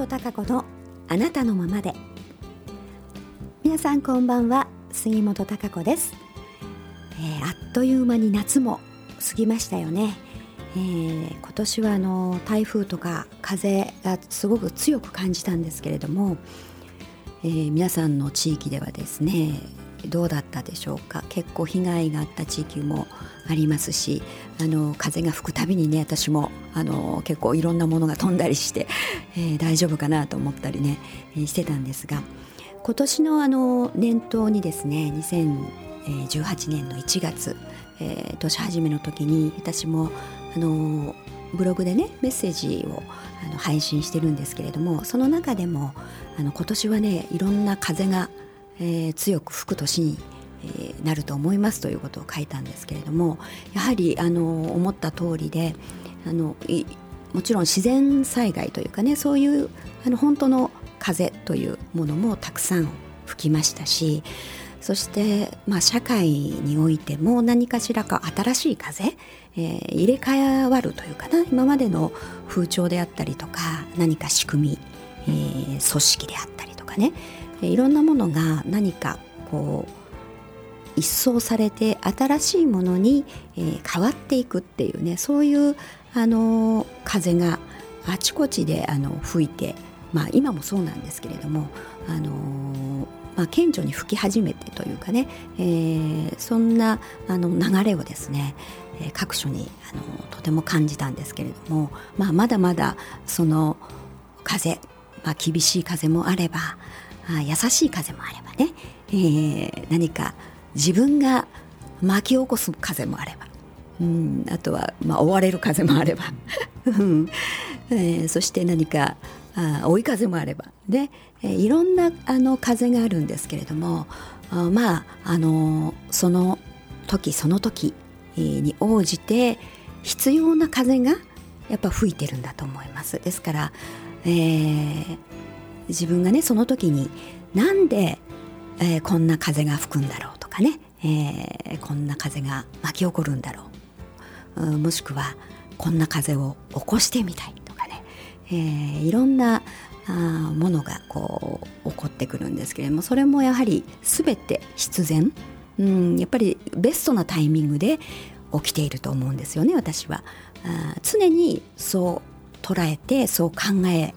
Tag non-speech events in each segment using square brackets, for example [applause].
本孝子のあなたのままで。皆さんこんばんは。杉本孝子です、えー、あっという間に夏も過ぎましたよね、えー、今年はあの台風とか風がすごく強く感じたんですけれども、えー、皆さんの地域ではですねどうだったでしょうか？結構被害があった地域もありますしあの風が吹くたびにね私もあの結構いろんなものが飛んだりして、[laughs] えー、大丈夫かなと思ったりね、えー、してたんですが今年のあの年頭にですね2018年の1月、えー、年始めの時に私もあのブログでねメッセージをあの配信してるんですけれどもその中でもあの今年はねいろんな風がえー、強く吹く年に、え、なると思いますということを書いたんですけれどもやはりあの思った通りであのもちろん自然災害というかねそういうあの本当の風というものもたくさん吹きましたしそして、まあ、社会においても何かしらか新しい風、えー、入れ替わるというかな今までの風潮であったりとか何か仕組み、えー、組織であったりとかねいろんなものが何かこう一掃されて新しいものに、変わっていくっていうねそういうあの風があちこちであの吹いて、まあ、今もそうなんですけれどもあのまあ、顕著に吹き始めてというかね、えー、そんなあの流れをですね、各所にあのとても感じたんですけれども、まあ、まだまだその風、まあ、厳しい風もあればあ優しい風もあればね、えー、何か自分が巻き起こす風もあれば、うん、あとは、まあ、追われる風もあれば、えー、そして何かあ追い風もあれば。で、えー、いろんなあの風があるんですけれどもあまああのその時その時に応じて必要な風がやっぱ吹いてるんだと思います。ですから、えー、自分がねその時になんで、えー、こんな風が吹くんだろうとかね、えー、こんな風が巻き起こるんだろう、うもしくはこんな風を起こしてみたいとかね、えー、いろんなあものがこう起こってくるんですけれどもそれもやはり全て必然、うん、やっぱりベストなタイミングで起きていると思うんですよね私は。あ常にそう捉えてそう考え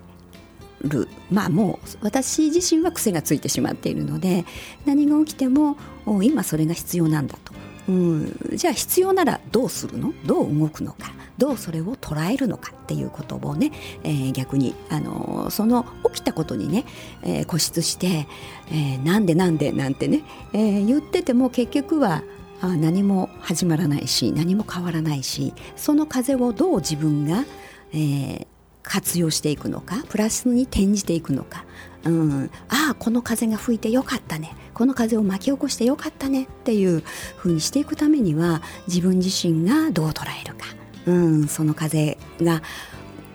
る。まあもう私自身は癖がついてしまっているので何が起きても今それが必要なんだと、うん、じゃあ必要ならどうするの？どう動くのか？どうそれを捉えるのかっていうことをね、えー、逆に、あのその起きたことにね、えー、固執して、えー、なんでなんでなんてね、えー、言ってても結局は何も始まらないし何も変わらないしその風をどう自分が、えー、活用していくのかプラスに転じていくのか、うん、ああこの風が吹いてよかったね。この風を巻き起こしてよかったね。っていう風にしていくためには自分自身がどう捉えるか、うん、その風が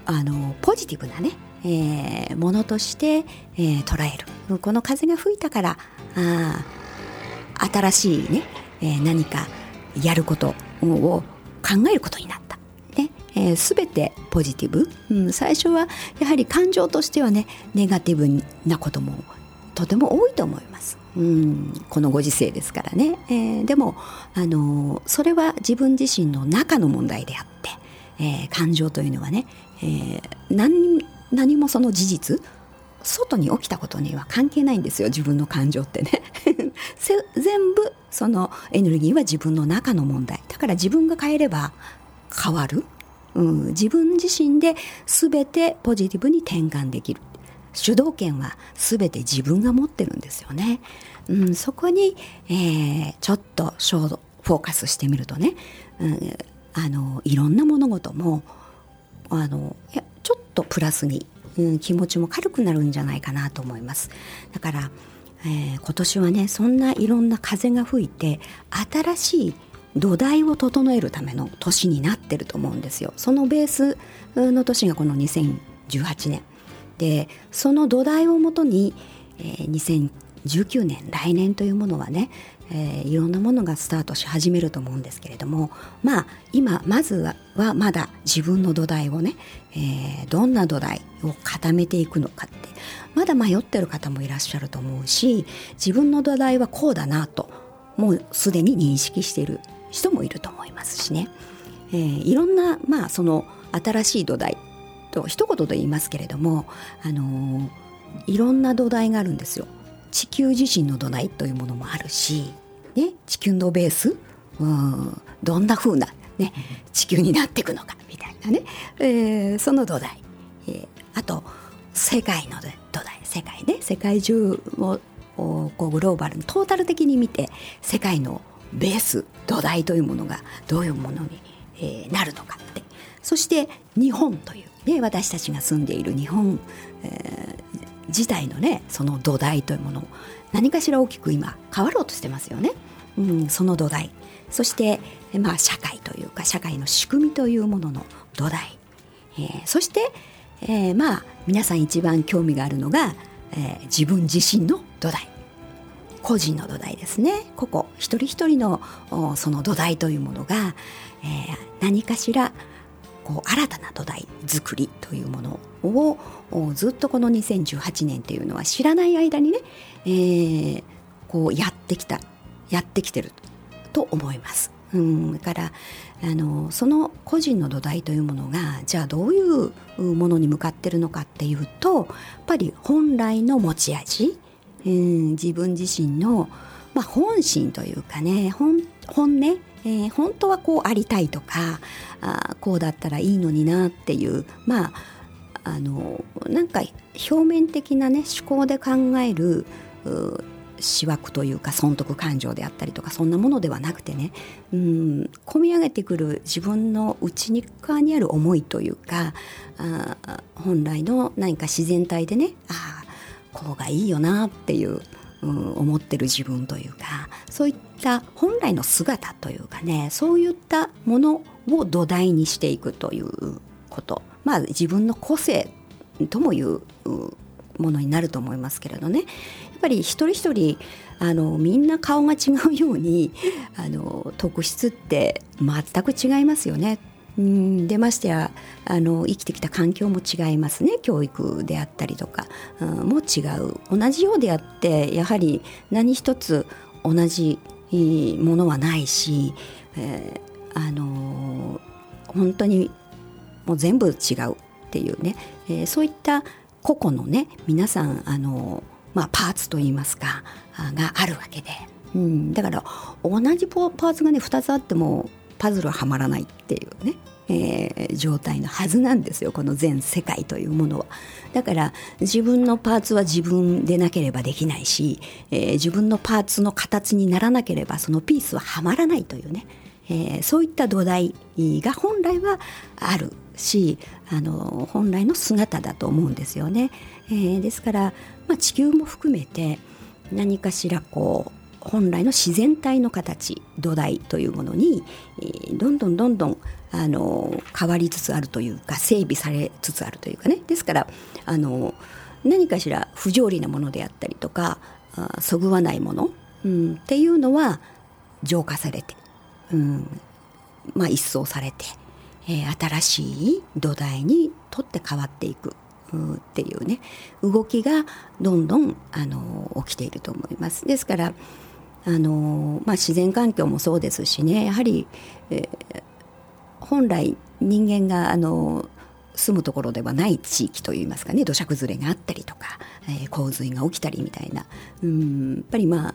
あのポジティブなね、えー、ものとして、えー、捉える。この風が吹いたからあ新しいね、えー、何かやることを考えることになったえー、全てポジティブ、うん、最初はやはり感情としてはねネガティブなこともとても多いと思います。うん、このご時世ですからね、えー、でも、あのそれは自分自身の中の問題であって、えー、感情というのはね、え、何何もその事実外に起きたことには関係ないんですよ。自分の感情ってね。[laughs] 全部そのエネルギーは自分の中の問題。だから自分が変えれば変わる。うん、自分自身で全てポジティブに転換できる主導権は全て自分が持ってるんですよね。うん、そこに、えー、ちょっとショートフォーカスしてみるとね、うん、あのいろんな物事もあのちょっとプラスに、うん、気持ちも軽くなるんじゃないかなと思います。だから、えー、今年はねそんないろんな風が吹いて新しい土台を整えるための年になってると思うんですよ。そのベースの年がこの2018年でその土台をもとに、えー、19年来年というものはね、えー、いろんなものがスタートし始めると思うんですけれどもまあ今まずははまだ自分の土台をね、えー、どんな土台を固めていくのかってまだ迷ってる方もいらっしゃると思うし自分の土台はこうだなともうすでに認識している人もいると思いますしね、えー、いろんなまあその新しい土台と一言で言いますけれども、あのー、いろんな土台があるんですよ。地球自身の土台というものもあるし、ね、地球のベース、うん、どんな風な、ね、地球になっていくのかみたいなね、えー、その土台、えー、あと世界の土台。世界ね。世界中をこうグローバルにトータル的に見て世界のベース土台というものがどういうものに、えー、なるのかって。そして日本という、ね、私たちが住んでいる日本、えー、自体のねその土台というものを何かしら大きく今変わろうとしてますよね。うん、その土台。そして、まあ、社会というか社会の仕組みというものの土台、えー、そして、えー、まあ皆さん一番興味があるのが、えー、自分自身の土台。個人の土台ですね個々一人一人のその土台というものが、えー、何かしらこう新たな土台作りというものをずっとこの2018年っていうのは知らない間にね、えー、こうやってきたやってきてると思います。うん、だからあのその個人の土台というものがじゃあどういうものに向かってるのかっていうとやっぱり本来の持ち味、うん、自分自身の、まあ、本心というかね本音えー、本当はこうありたいとかあこうだったらいいのになっていうまああのなんか表面的なね思考で考える思惑というか損得感情であったりとかそんなものではなくてねうん込み上げてくる自分の内側にある思いというかあ本来の何か自然体でねああこうがいいよなっていううん、思ってる自分というかそういった本来の姿というかねそういったものを土台にしていくということ。まあ自分の個性ともいうものになると思いますけれどね。やっぱり一人一人あのみんな顔が違うようにあの特質って全く違いますよね。うんでましてやあの生きてきた環境も違いますね。教育であったりとか、うん、も違う。同じようであってやはり何一つ同じものはないし、えー、あの本当にもう全部違うっていうね、えー、そういった個々のね皆さんあの、まあ、パーツといいますかがあるわけで、うん、だから同じパーツがね2つあってもパズルはまらないっていうね、えー、状態のはずなんですよこの全世界というものは。だから自分のパーツは自分でなければできないし、えー、自分のパーツの形にならなければそのピースははまらないというね、えー、そういった土台が本来はあるしあの本来の姿だと思うんですよね。えー、ですから、まあ、地球も含めて何かしらこう本来の自然体の形土台というものに、どんどんどんどんあの変わりつつあるというか整備されつつあるというかね。ですからあの何かしら不条理なものであったりとかあそぐわないもの、うん、っていうのは浄化されて、うんまあ、一掃されて、えー、新しい土台にとって変わっていく。っていうね動きがどんどんあの起きていると思います。ですからあの、まあ、自然環境もそうですしねやはり、えー、本来人間があの住むところではない地域といいますかね土砂崩れがあったりとか、えー、洪水が起きたりみたいなうんやっぱりまあ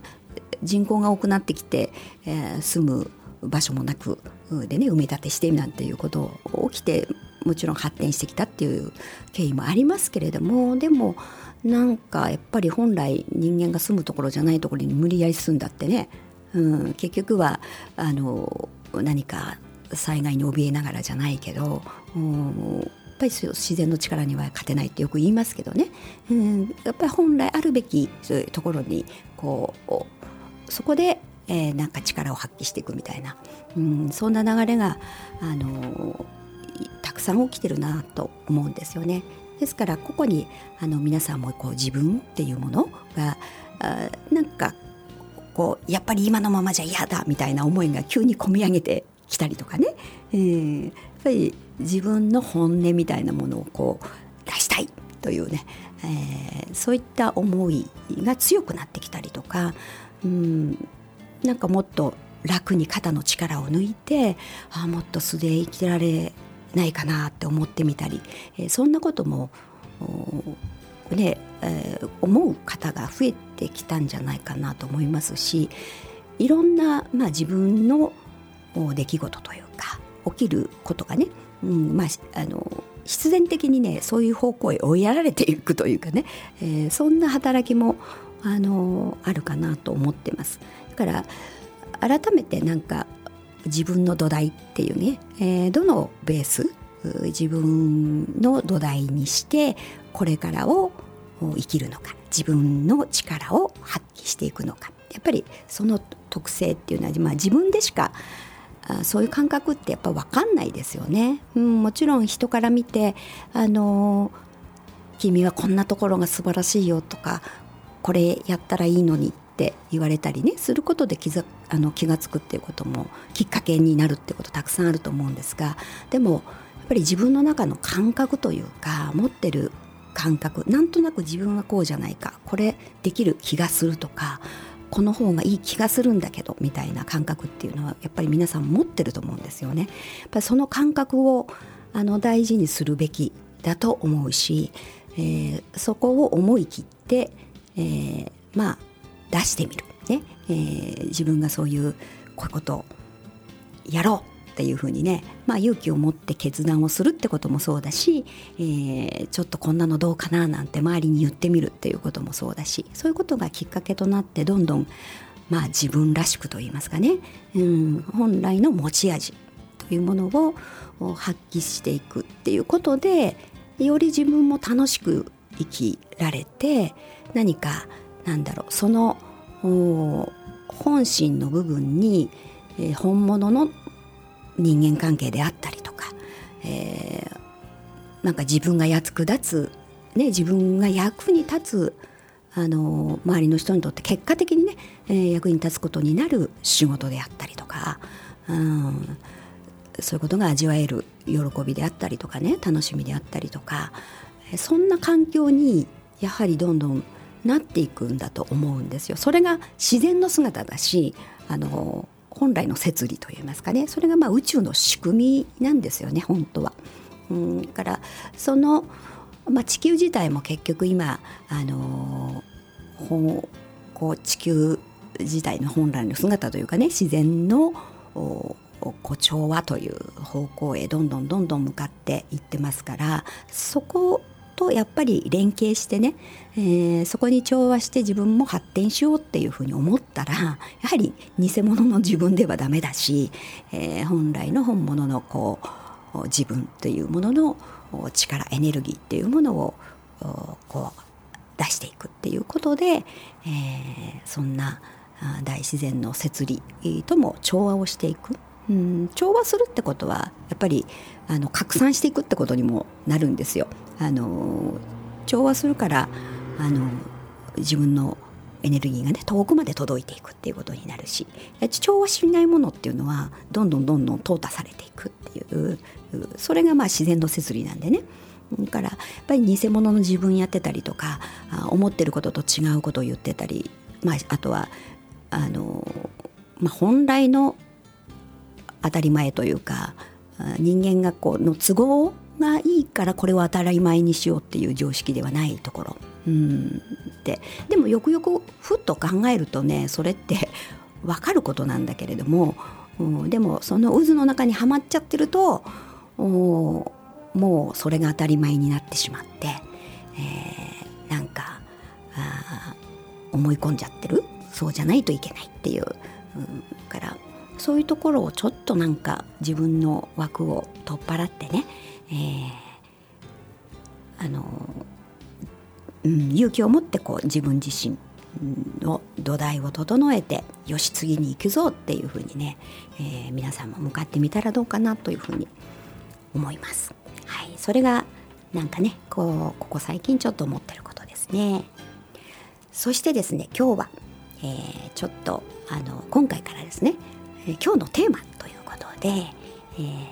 人口が多くなってきて、えー、住む場所もなくでね埋め立てしてなんていうこと起きてもちろん発展してきたっていう経緯もありますけれどもでもなんかやっぱり本来人間が住むところじゃないところに無理やり住んだってね、うん、結局はあの何か災害に怯えながらじゃないけど、うん、やっぱり自然の力には勝てないってよく言いますけどね、うん、やっぱり本来あるべきそういうところにこうそこで、えー、なんか力を発揮していくみたいな、うん、そんな流れがあのたくさん起きてるなと思うんですよね。ですからここにあの皆さんもこう自分っていうものが、あなんかこうやっぱり今のままじゃ嫌だみたいな思いが急に込み上げてきたりとかね、えー、やっぱり自分の本音みたいなものをこう出したいというね、えー、そういった思いが強くなってきたりとか、うん、なんかもっと楽に肩の力を抜いてあもっと素で生きられないかなって思ってみたり、えー、そんなこともね、えー、思う方が増えてきたんじゃないかなと思いますしいろんな、まあ、自分の出来事というか起きることがね、うんまあ、あの必然的にねそういう方向へ追いやられていくというかね、えー、そんな働きもあのあるかなと思ってます。だから改めてなんか自分の土台っていうね、えー、どのベース？自分の土台にしてこれからを生きるのか自分の力を発揮していくのかやっぱりその特性っていうのは、まあ、自分でしかあそういう感覚ってやっぱ分かんないですよね。うん、もちろん人から見てあの君はこんなところが素晴らしいよとかこれやったらいいのにっって言われたりねすることで気あの気が付くっていうこともきっかけになるってことたくさんあると思うんですがでもやっぱり自分の中の感覚というか持ってる感覚なんとなく自分はこうじゃないかこれできる気がするとかこの方がいい気がするんだけどみたいな感覚っていうのはやっぱり皆さん持ってると思うんですよね。やっぱりその感覚をあの大事にするべきだと思うし、えー、そこを思い切って、えー、まあ出してみる、ね。えー、自分がそういうこういうことをやろうっていうふうにね、まあ、勇気を持って決断をするってこともそうだし、えー、ちょっとこんなのどうかななんて周りに言ってみるっていうこともそうだしそういうことがきっかけとなってどんどん、まあ、自分らしくといいますかね、うん、本来の持ち味というものを発揮していくっていうことでより自分も楽しく生きられて何かなんだろうその本心の部分に、えー、本物の人間関係であったりとか、えー、なんか自分が役立つ、ね、自分が役に立つあの周りの人にとって結果的にね、えー、役に立つことになる仕事であったりとか、うん、そういうことが味わえる喜びであったりとかね楽しみであったりとかそんな環境にやはりどんどんなっていくんだと思うんですよ。それが自然の姿だしあの本来の摂理といいますかねそれがまあ宇宙の仕組みなんですよね本当は。うんからその、まあ、地球自体も結局今あのこう地球自体の本来の姿というかね自然のこ調和という方向へどんどんどんどん向かっていってますからそことやっぱり連携してね、えー、そこに調和して自分も発展しようっていうふうに思ったらやはり偽物の自分ではダメだし、えー、本来の本物のこう自分というものの力エネルギーっていうものをこう出していくっていうことで、えー、そんな大自然の摂理とも調和をしていく。うん、調和するってことはやっぱりあの拡散していくってことにもなるんですよ。あの調和するからあの自分のエネルギーがね遠くまで届いていくっていうことになるし調和しないものっていうのはどんどんどんどん淘汰されていくっていうそれがまあ自然の摂理なんでねだからやっぱり偽物の自分やってたりとか思ってることと違うことを言ってたり、まあ、あとはあの、まあ、本来の当たり前というか人間学校の都合がいいからこれを当たり前にしようっていう常識ではないところ。うん。ででもよくよくふっと考えるとねそれって [laughs] 分かることなんだけれども、うん、でもその渦の中にはまっちゃってるともうそれが当たり前になってしまって、えー、なんかあ思い込んじゃってる？そうじゃないといけないっていう、うん、からそういうところをちょっとなんか自分の枠を取っ払ってね、えー、あの、うん、勇気を持ってこう自分自身の土台を整えてよし次に行くぞっていうふうにね、えー、皆さんも向かってみたらどうかなというふうに思います。はい、それがなんかねこうここ最近ちょっと思ってることですね。そしてですね今日は、えー、ちょっとあの今回からですね、え、今日のテーマということで、えー、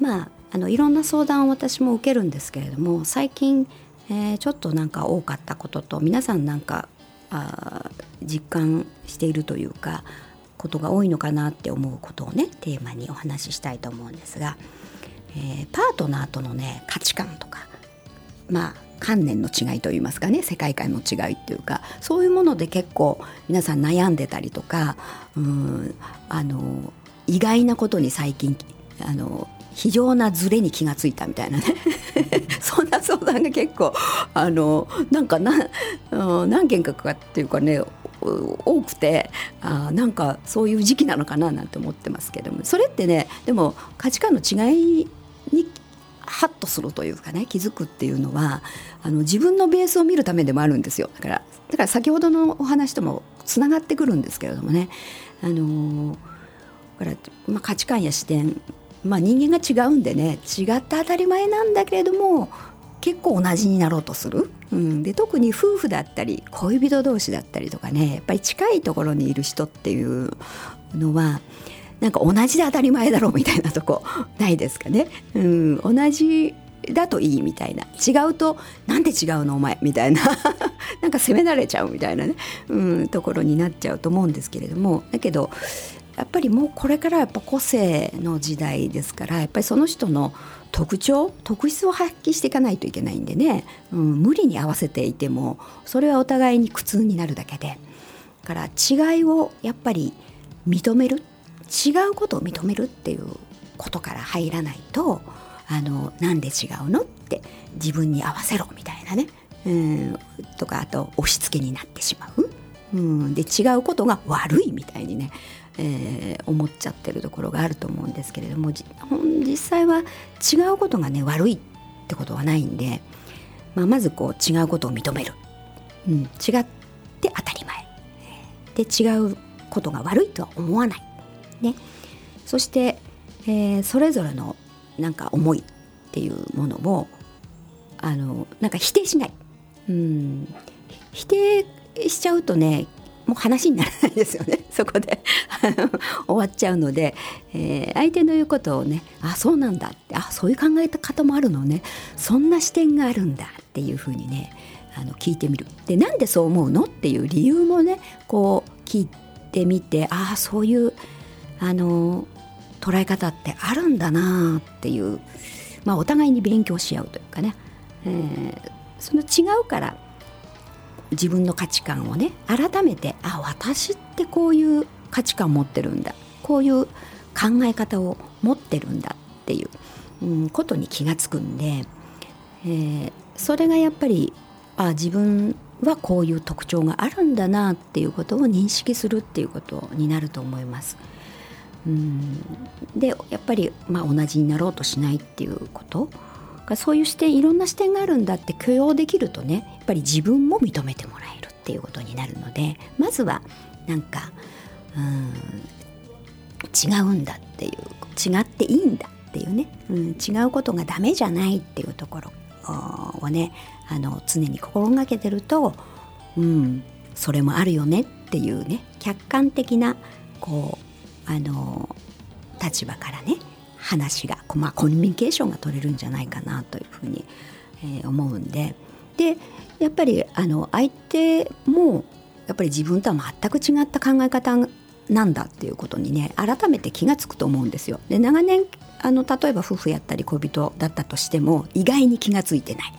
まああのいろんな相談を私も受けるんですけれども最近、えー、ちょっとなんか多かったことと皆さんなんかあ実感しているというかことが多いのかなって思うことをねテーマにお話ししたいと思うんですが、えー、パートナーとのね価値観とかまあ観念の違いといいますかね世界観の違いっていうかそういうもので結構皆さん悩んでたりとかうんあの意外なことに最近あの非常なズレに気がついたみたいなね。[laughs] そんな相談が結構あのなんかな、うん、何件かかっていうかね多くてあなんかそういう時期なのかななんて思ってますけども。それってねでも価値観の違いにハッとするというかね気づくっていうのはあの自分のベースを見るためでもあるんですよ。だからだから先ほどのお話ともつながってくるんですけれどもね。あのだから、まあ、価値観や視点まあ、人間が違うんでね違って当たり前なんだけれども結構同じになろうとする、うん、で特に夫婦だったり恋人同士だったりとかねやっぱり近いところにいる人っていうのはなんか同じで当たり前だろうみたいなとこないですかね、うん、同じだといいみたいな。違うとなんで違うのお前みたいな。[laughs] なんか責められちゃうみたいなね、うん、ところになっちゃうと思うんですけれども。だけどやっぱりもうこれからやっぱ個性の時代ですからやっぱりその人の特徴特質を発揮していかないといけないんでね、うん、無理に合わせていてもそれはお互いに苦痛になるだけで。だから違いをやっぱり認める。違うことを認めるっていうことから入らないとあのなんで違うのって自分に合わせろみたいなね、うん、とかあと押し付けになってしまう、うん、で違うことが悪いみたいにねえー、思っちゃってるところがあると思うんですけれども実際は違うことがね悪いってことはないんで、まあ、まずこう違うことを認める、うん、違って当たり前。で違うことが悪いとは思わない、ね、そして、えー、それぞれのなんか思いっていうものをあのなんか否定しない、うん、否定しちゃうとねもう話にならないですよね。[laughs] そこで。終わっちゃうので、えー、相手の言うことをねあそうなんだってあそういう考え方もあるのね。そんな視点があるんだっていうふうにねあの聞いてみる。でなんでそう思うのっていう理由もねこう聞いてみてああそういうあの捉え方ってあるんだなっていう、まあ、お互いに勉強し合うというかね、えー、その違うから自分の価値観をね改めてあ私ってこういう価値観を持ってるんだこういう考え方を持ってるんだっていう、うん、ことに気が付くんで、えー、それがやっぱりあ自分はこういう特徴があるんだなっていうことを認識するっていうことになると思います。うん。でやっぱり、まあ、同じになろうとしないっていうこと？そういう視点いろんな視点があるんだって許容できるとねやっぱり自分も認めてもらえるっていうことになるのでまずはなんかうん違うんだっていう違っていいんだっていうね、うん、違うことがダメじゃないっていうところをねあの常に心がけてると、うん、それもあるよねっていうね客観的なこうあの立場からね話が、まあ、コミュニケーションが取れるんじゃないかなというふうに、えー、思うんででやっぱりあの相手もやっぱり自分とは全く違った考え方なんだっていうことにね改めて気が付くと思うんですよ。で長年あの例えば夫婦やったり恋人だったとしても意外に気が付いてない。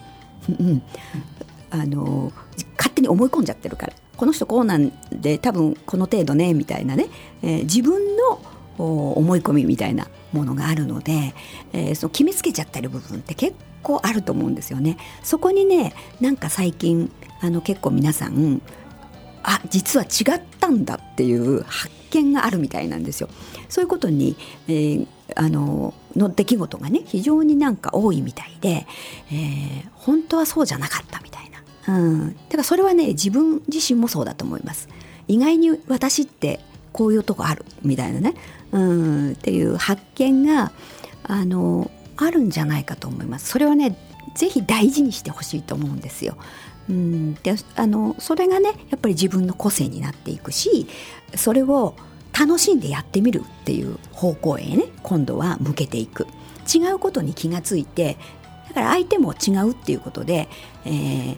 あの勝手に思い込んじゃってるからこの人こうなんで多分この程度ねみたいなね、えー、自分の思い込みみたいなものがあるので、えー、その決めつけちゃってる部分って結構あると思うんですよね。そこにねなんか最近あの結構皆さんあ実は違ったんだっていう発見があるみたいなんですよ。そういうことに、えー、あのの出来事がね非常になんか多いみたいで、えー、本当はそうじゃなかったみたいな。うん、だからそれはね自分自身もそうだと思います。意外に私ってこういうとこあるみたいなねうんっていう発見があのあるんじゃないかと思います。それはねぜひ大事にしてほしいと思うんですよ。うん、であのそれがねやっぱり自分の個性になっていくしそれを楽しんでやってみるっていう方向へね今度は向けていく違うことに気がついてだから相手も違うっていうことで、えー、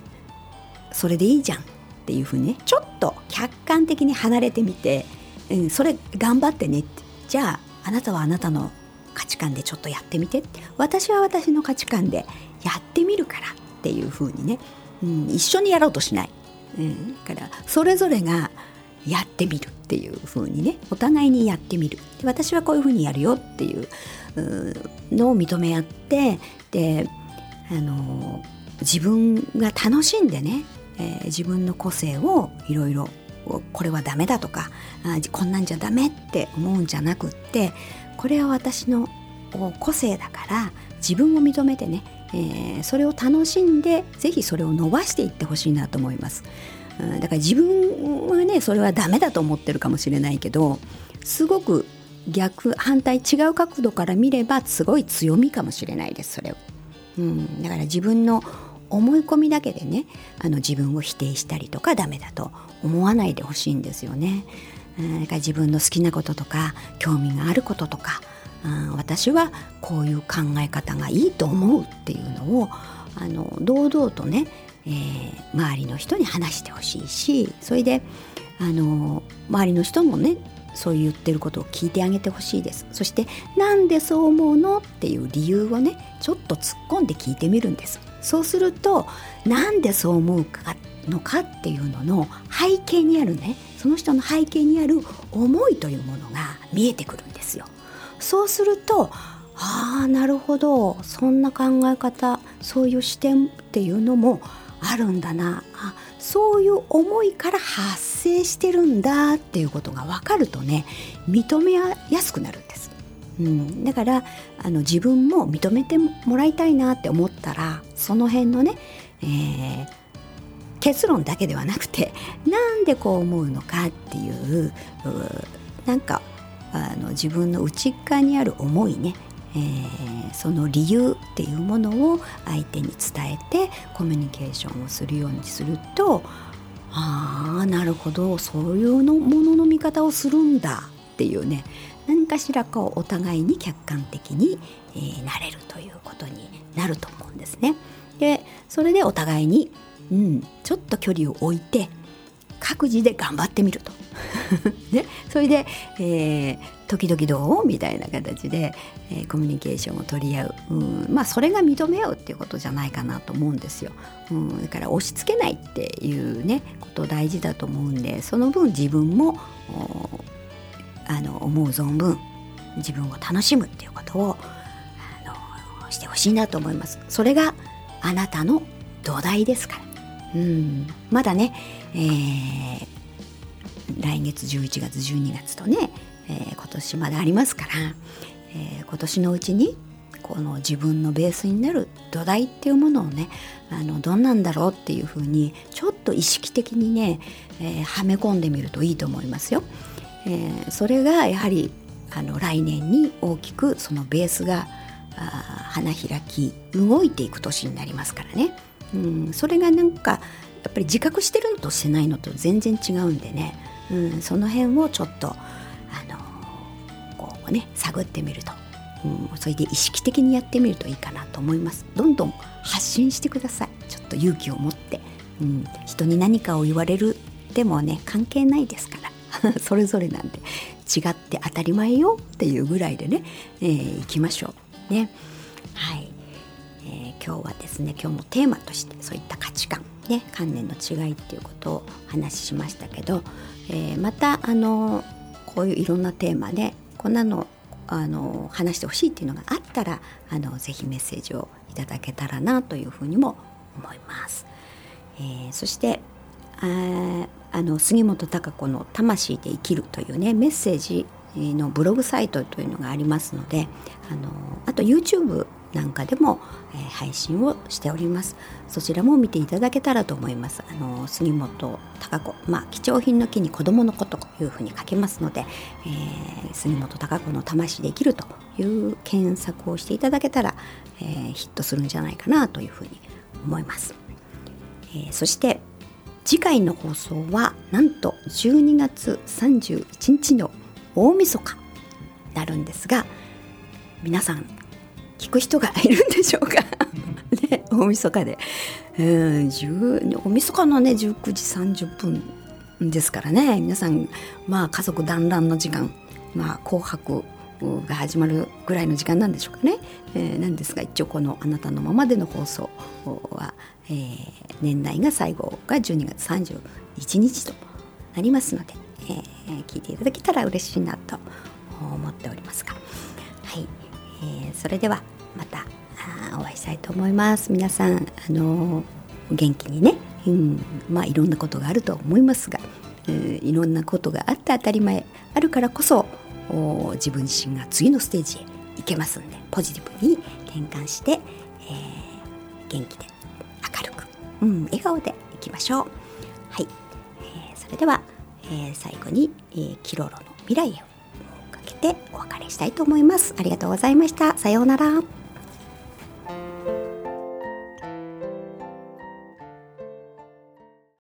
それでいいじゃんっていうふうにねちょっと客観的に離れてみて、うん、それ頑張ってねじゃああなたはあなたの価値観でちょっとやってみて。私は私の価値観でやってみるからっていうふうにね、うん、一緒にやろうとしない、うん、からそれぞれがやってみるっていうふうにね。お互いにやってみる。私はこういうふうにやるよっていうのを認め合ってであの自分が楽しんでね、えー、自分の個性をいろいろこれはダメだとかあこんなんじゃダメって思うんじゃなくってこれは私の個性だから自分を認めてね、えー、それを楽しんでぜひそれを伸ばしていってほしいなと思います。だから自分はねそれはダメだと思ってるかもしれないけどすごく逆反対違う角度から見ればすごい強みかもしれないですそれを、うん、だから自分の思い込みだけでねあの自分を否定したりとかダメだと思わないでほしいんですよね。だから自分の好きなこととか興味があることとか、うん、私はこういう考え方がいいと思うっていうのをあの堂々とね、えー、周りの人に話してほしいしそれであの周りの人もねそう言ってることを聞いてあげてほしいです。そしてなんでそう思うのっていう理由をねちょっと突っ込んで聞いてみるんです。そうするとなんでそう思うかのかっていうのの背景にあるねその人の背景にある思いというものが見えてくるんですよ。そうするとああなるほど。そんな考え方そういう視点っていうのもあるんだな。あそういう思いから発生してるんだっていうことが分かるとね認めやすくなるんです、うん、だからあの自分も認めてもらいたいなって思ったらその辺のね、えー、結論だけではなくてなんでこう思うのかっていうなんかあの自分の内側にある思いねえー、その理由っていうものを相手に伝えてコミュニケーションをするようにするとああなるほどそういうのものの見方をするんだっていうね何かしらこうお互いに客観的に、えー、なれるということになると思うんですね。でそれでお互いに、うん、ちょっと距離を置いて各自で頑張ってみると。[laughs] ね、それで、えー、時々どう？みたいな形で、えー、コミュニケーションを取り合う、うん、まあそれが認め合うっていうことじゃないかなと思うんですよ、うん、だから押し付けないっていうねこと大事だと思うんでその分自分もあの思う存分自分を楽しむっていうことをあのしてほしいなと思います。それがあなたの土台ですか、うん、まだね、えー、来月11月12月とね、えー、今年までありますから、えー、今年のうちにこの自分のベースになる土台っていうものをねあのどんなんだろうっていうふうにちょっと意識的にね、えー、はめ込んでみるといいと思いますよ。えー、それがやはりあの来年に大きくそのベースが花開き動いていく年になりますからね、うん、それがなんかやっぱり自覚してるのとしてないのと全然違うんでね。うん、その辺をちょっと、あのこうね探ってみると、うん、それで意識的にやってみるといいかなと思います。どんどん発信してください。ちょっと勇気を持って、うん、人に何かを言われるでもね関係ないですから。[laughs] それぞれなんで。違って当たり前よっていうぐらいでね、えー、行きましょう。ね。はい、今日はですね今日もテーマとしてそういった価値観ね観念の違いっていうことを話しましたけど、えー、またあのこういういろんなテーマでこんなのあの話してほしいっていうのがあったらあのぜひメッセージをいただけたらなというふうにも思います。えー、そしてああの杉本孝子の「魂で生きる」というねメッセージのブログサイトというのがありますのであのあと YouTube なんかでも、えー、配信をしております。そちらも見ていただけたらと思います。あの杉本孝子まあ貴重品の木に子供の子というふうに書けますので、えー、杉本孝子の魂で生きるという検索をしていただけたら、えー、ヒットするんじゃないかなというふうに思います、えー、そして次回の放送はなんと12月31日の大晦日なるんですが皆さん聞く人がいるんでしょうか？[laughs] ね大晦日で、えー、大晦日のね19時30分ですからね。皆さんまあ家族団らんの時間。まあ紅白が始まるぐらいの時間なんでしょうかね、えー、なんですが一応この「あなたのままで」の放送は、えー、年内が最後が12月31日となりますので、えー、聞いていただけたら嬉しいなと思っておりますが。はい、えー、それではまたお会いしたいと思います。皆さんあの元気にね、うん、まあいろんなことがあると思いますが、えー、いろんなことがあって当たり前あるからこそ自分自身が次のステージへ行けますんでポジティブに転換して、えー、元気で明るく、うん、笑顔でいきましょう。はい、えー、それでは、えー、最後に、えー、キロロの未来へをかけてお別れしたいと思います。ありがとうございました。さようなら。